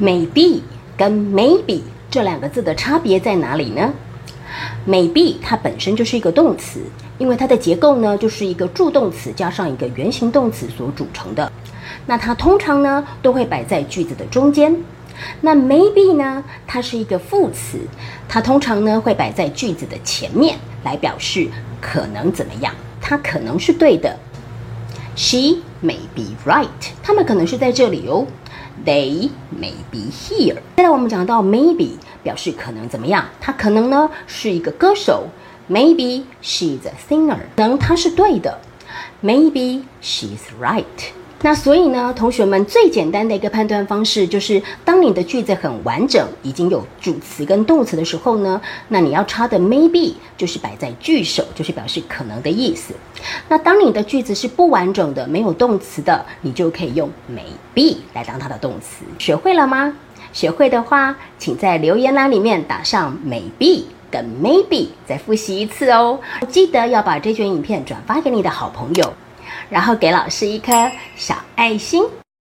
maybe 跟 maybe 这两个字的差别在哪里呢？maybe 它本身就是一个动词，因为它的结构呢就是一个助动词加上一个原形动词所组成的。那它通常呢都会摆在句子的中间。那 maybe 呢，它是一个副词，它通常呢会摆在句子的前面，来表示可能怎么样，它可能是对的。She may be right，他们可能是在这里哦。They may be here。现在我们讲到 maybe，表示可能怎么样，他可能呢是一个歌手。Maybe she's a singer，可能他是对的。Maybe she's right。那所以呢，同学们最简单的一个判断方式就是，当你的句子很完整，已经有主词跟动词的时候呢，那你要插的 maybe 就是摆在句首，就是表示可能的意思。那当你的句子是不完整的，没有动词的，你就可以用 maybe 来当它的动词。学会了吗？学会的话，请在留言栏里面打上 maybe 跟 maybe，再复习一次哦。记得要把这卷影片转发给你的好朋友。然后给老师一颗小爱心。